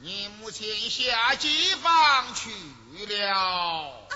你母亲下机房去了。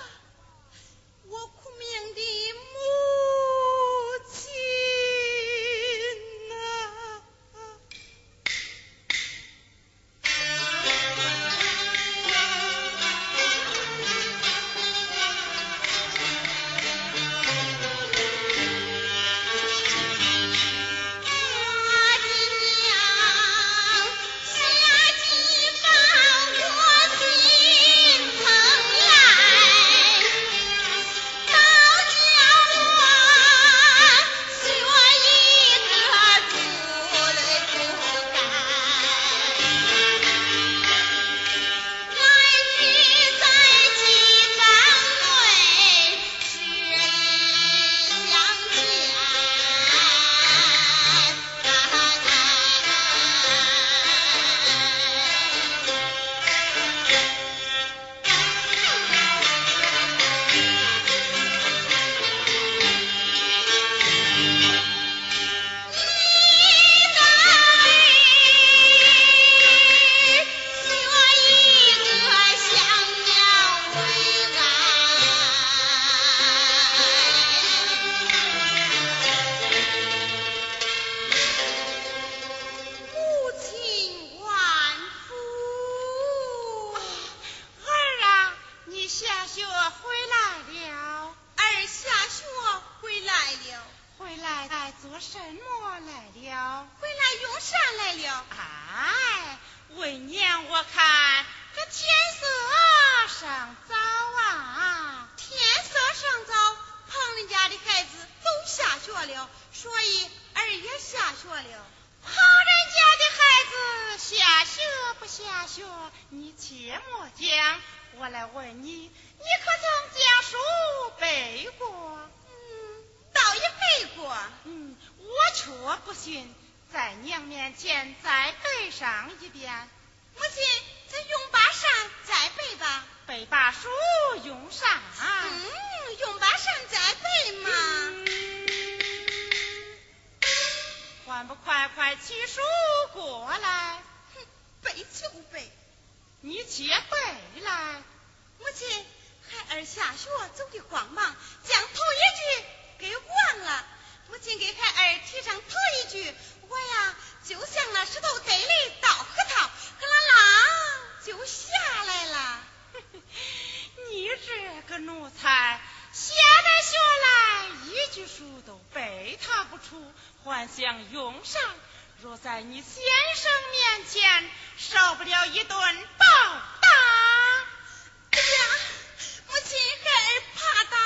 做什么来了？回来用膳来了。哎，为娘我看这天色尚早啊。天色尚早，旁人家的孩子都下学了，所以儿也下学了。旁人家的孩子下学不下学，你切莫讲。我来问你，你可曾将书背过？背过嗯我却不信在娘面前再背上一遍母亲咱用把扇再背吧背把书用啥嗯用把扇再背嘛还不快快取书过来哼背就背你且背来母亲孩儿下学走的慌忙将头一句给忘了。母亲给孩儿提上头一句，我呀就像那石头堆里倒核桃，咯啦啦就下来了。你这个奴才，现在学来一句书都背他不出，还想用上？若在你先生面前，受不了一顿暴打。对呀，母亲，孩儿怕打。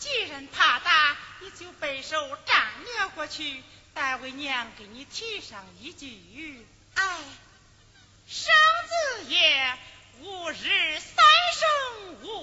既然怕打你就背手站了过去待为娘给你提上一句哎。生子也吾日三省吾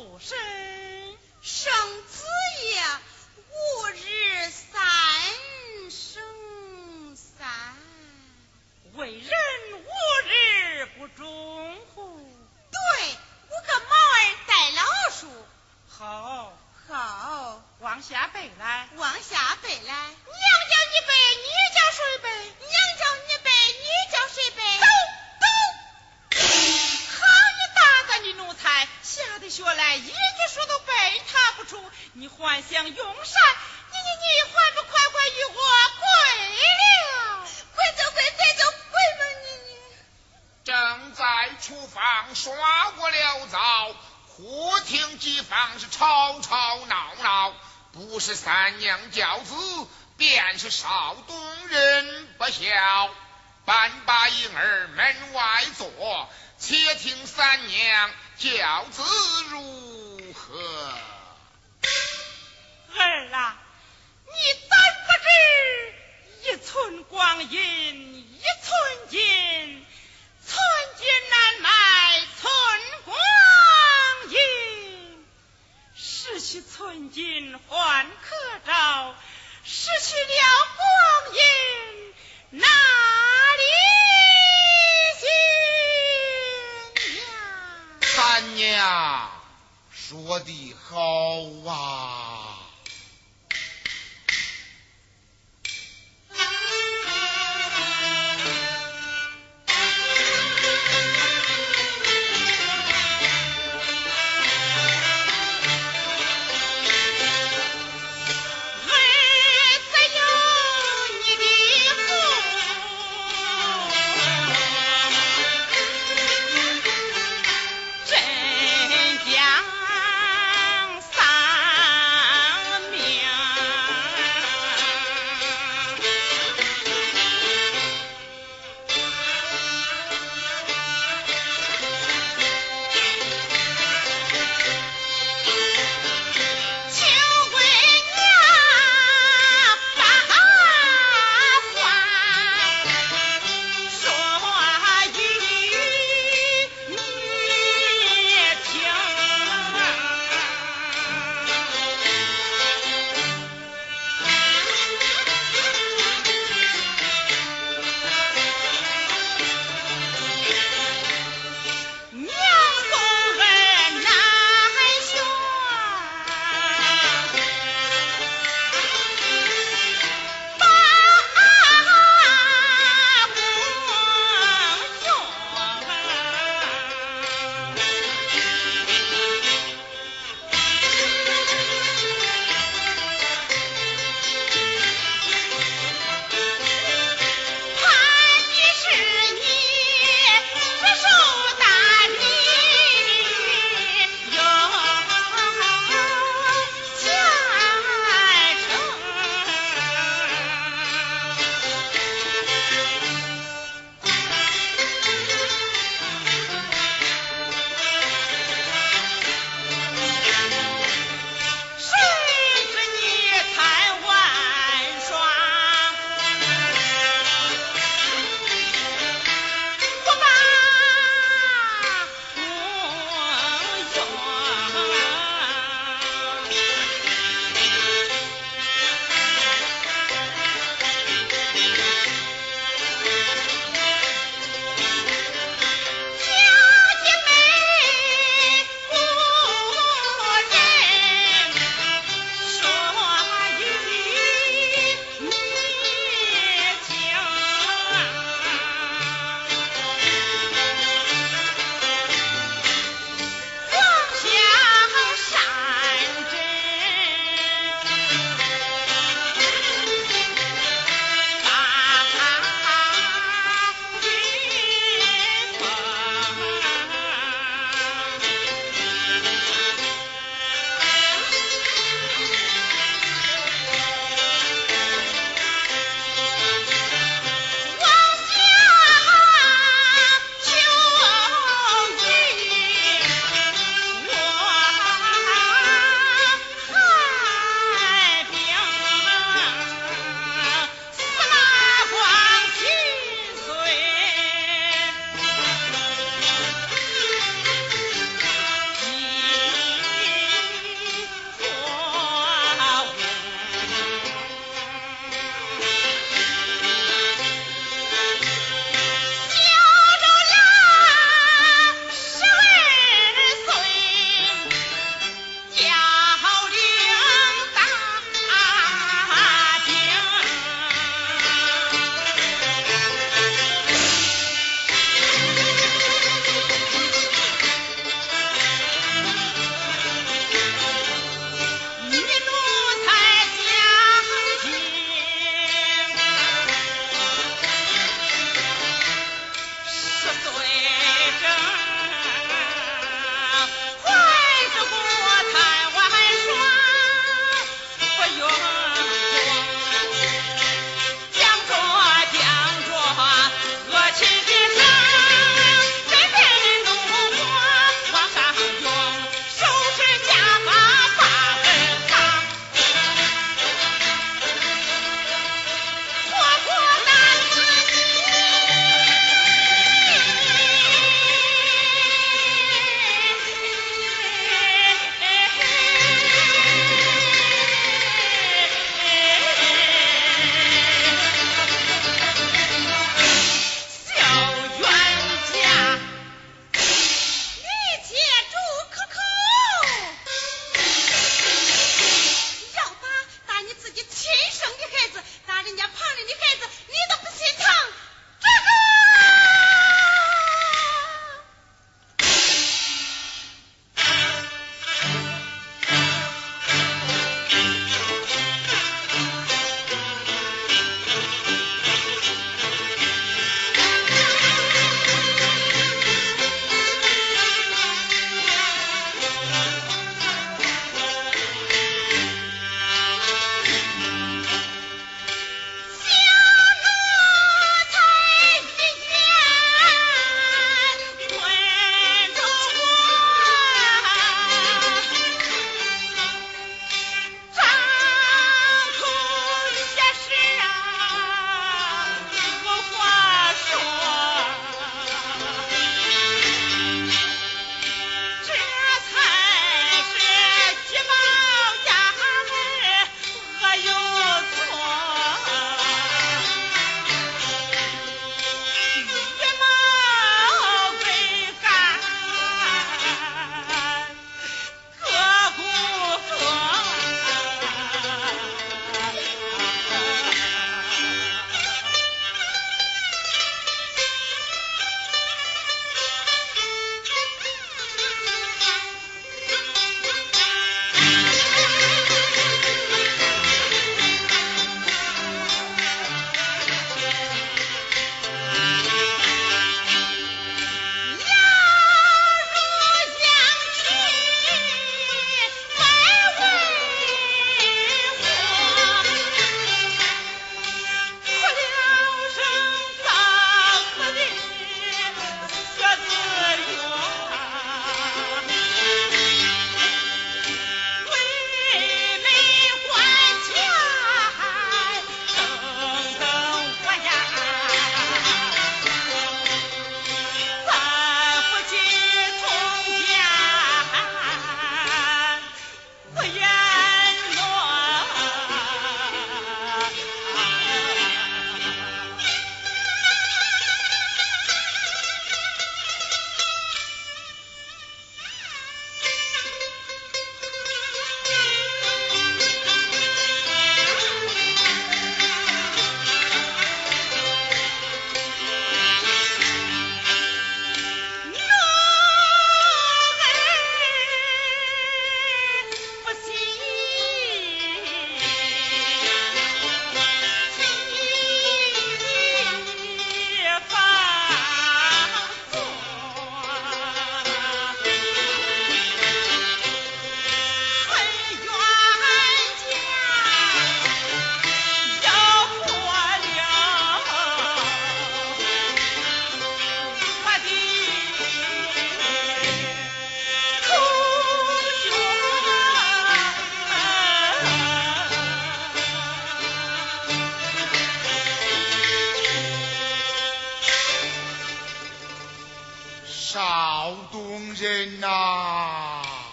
少东人呐。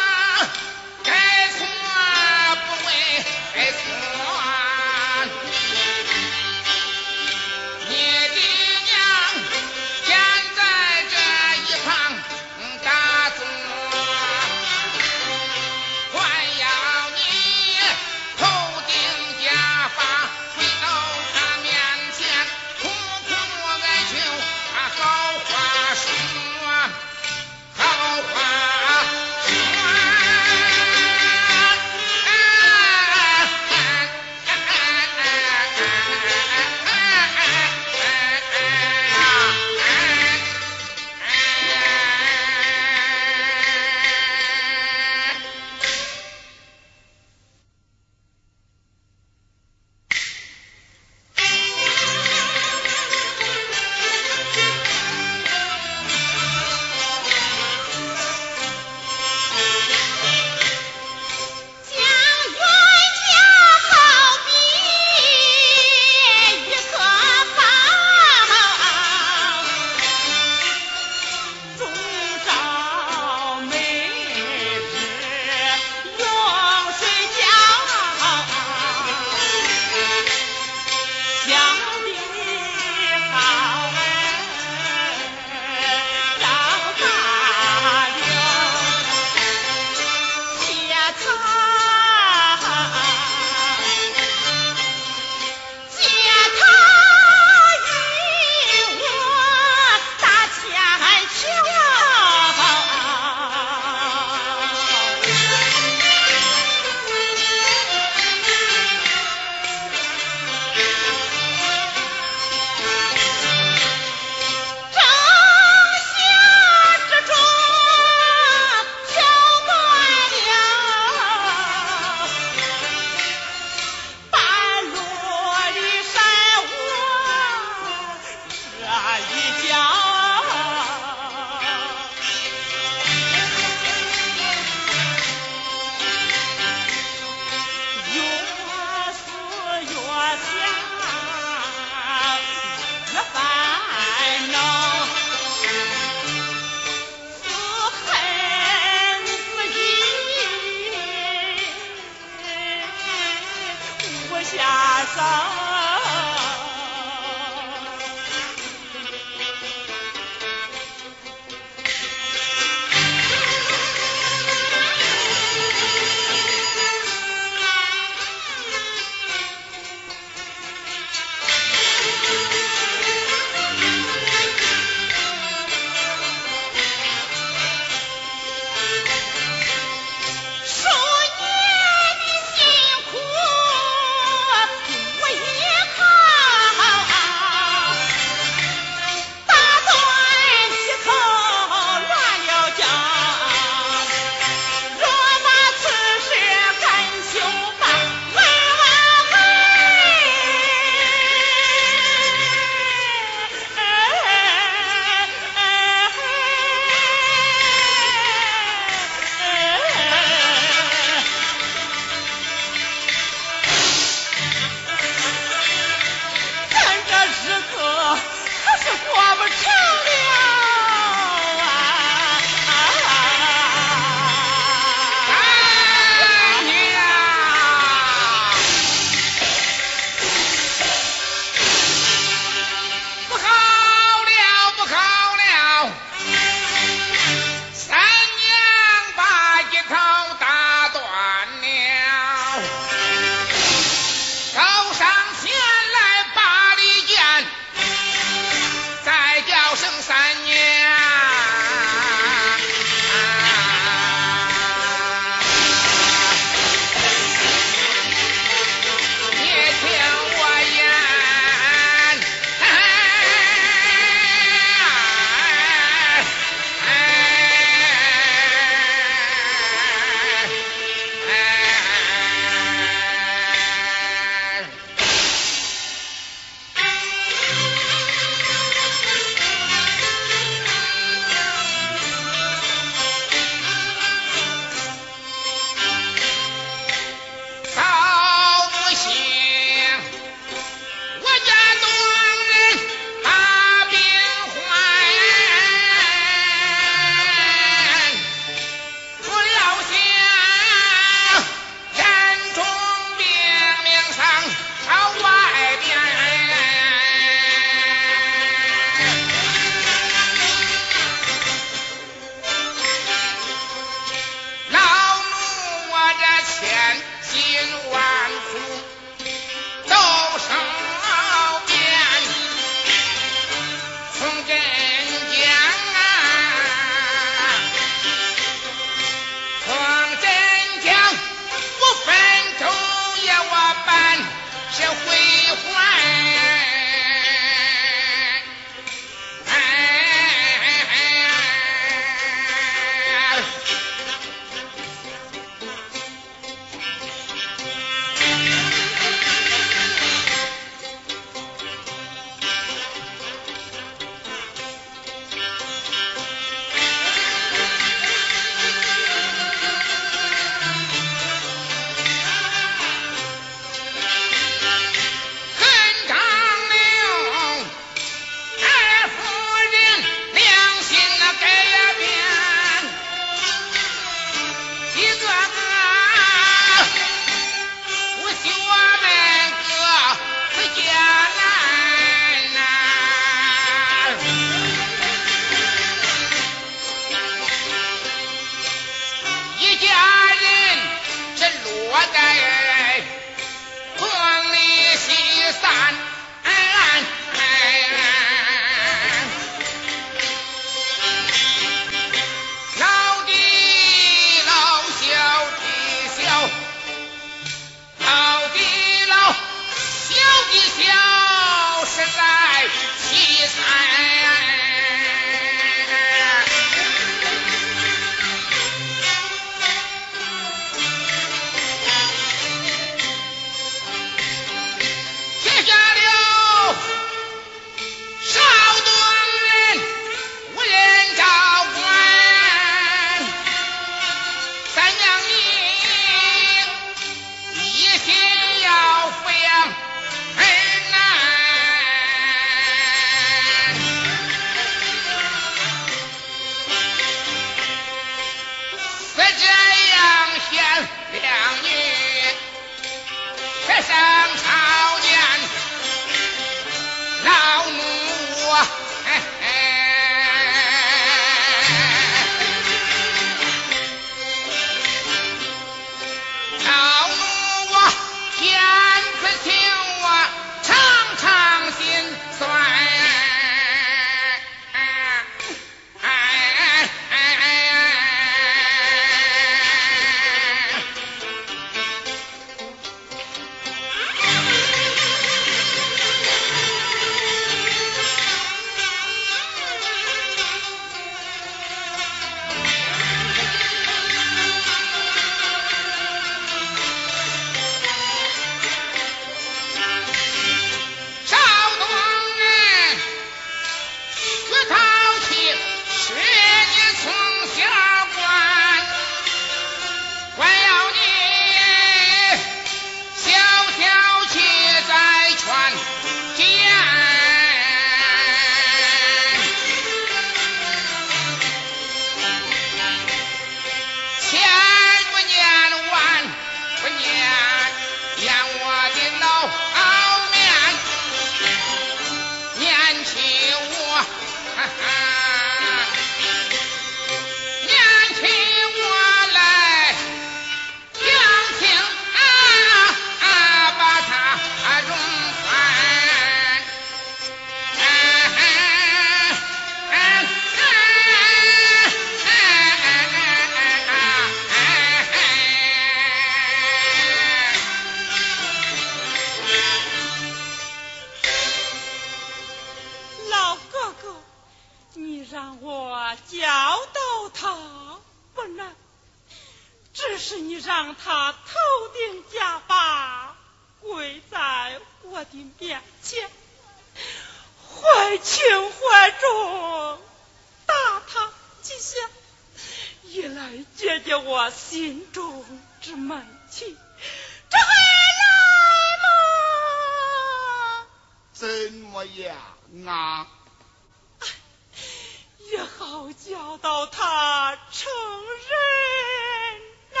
教导他成人呐。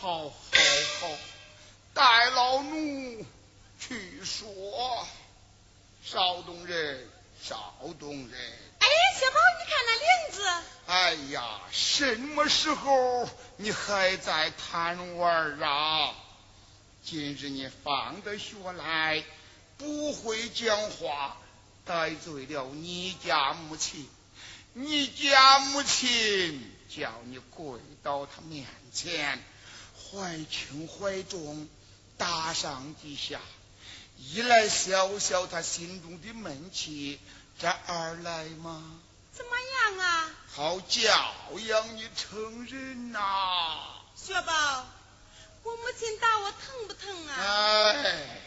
好，好，好，待老奴去说。少东人，少东人。哎，小宝，你看那铃子。哎呀，什么时候你还在贪玩啊？今日你放得学来，不会讲话。得罪了你家母亲，你家母亲叫你跪到他面前，怀轻怀重，打上几下，一来消消他心中的闷气，这二来嘛，怎么样啊？好教养你成人呐。雪宝，我母亲打我疼不疼啊？哎，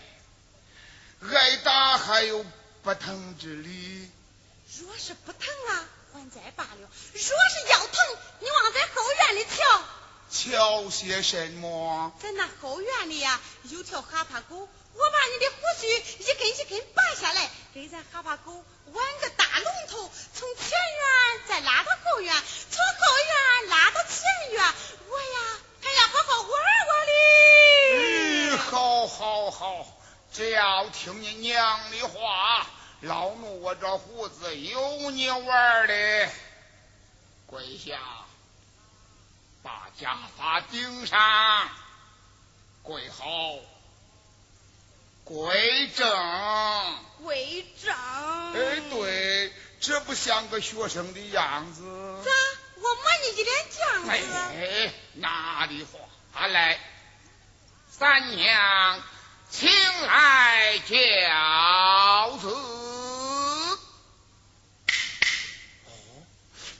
挨打还有。不疼之理，若是不疼啊，还再罢了；若是腰疼，你往咱后院里瞧。瞧些什么？在那后院里呀，有条哈巴狗，我把你的胡须一根一根拔下来，给咱哈巴狗挽个大龙头，从前院再拉到后院，从后院拉到前院，我呀还要好好玩玩哩。嗯，好，好，好，只要听你娘的话。老奴我这胡子有你玩的，跪下，把家法顶上，跪好，跪正，跪正。哎，对，这不像个学生的样子。咋？我摸你一脸犟子。哎，哪里话来？三娘，请来教子。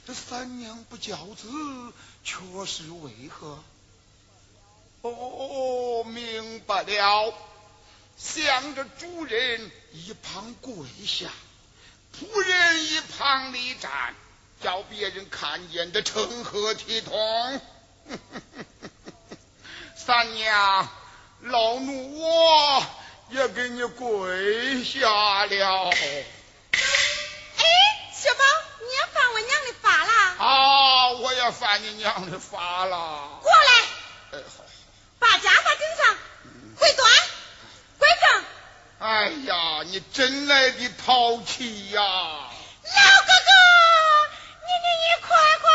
这三娘不教子，却是为何？哦，明白了，向着主人一旁跪下，仆人一旁立站，叫别人看见的成何体统？三娘，老奴我也给你跪下了。好，我娘的法了。啊，我也犯你娘的法了。过来。哎，好。把家法顶上，跪端，跪正。哎呀，你真来的淘气呀！老哥哥，你你你快快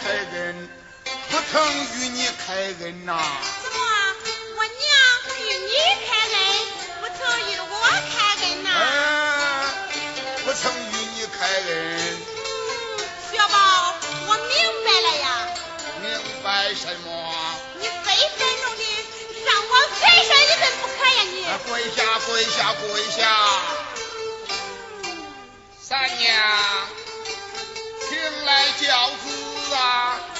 开恩不曾与你开恩呐。怎么我娘与你开恩不曾与我开恩呐？不曾与你开恩小宝我明白了呀。明白什么？你非分钟的让我跪上一份不可呀你。跪下跪下跪下。三娘请来教子啊。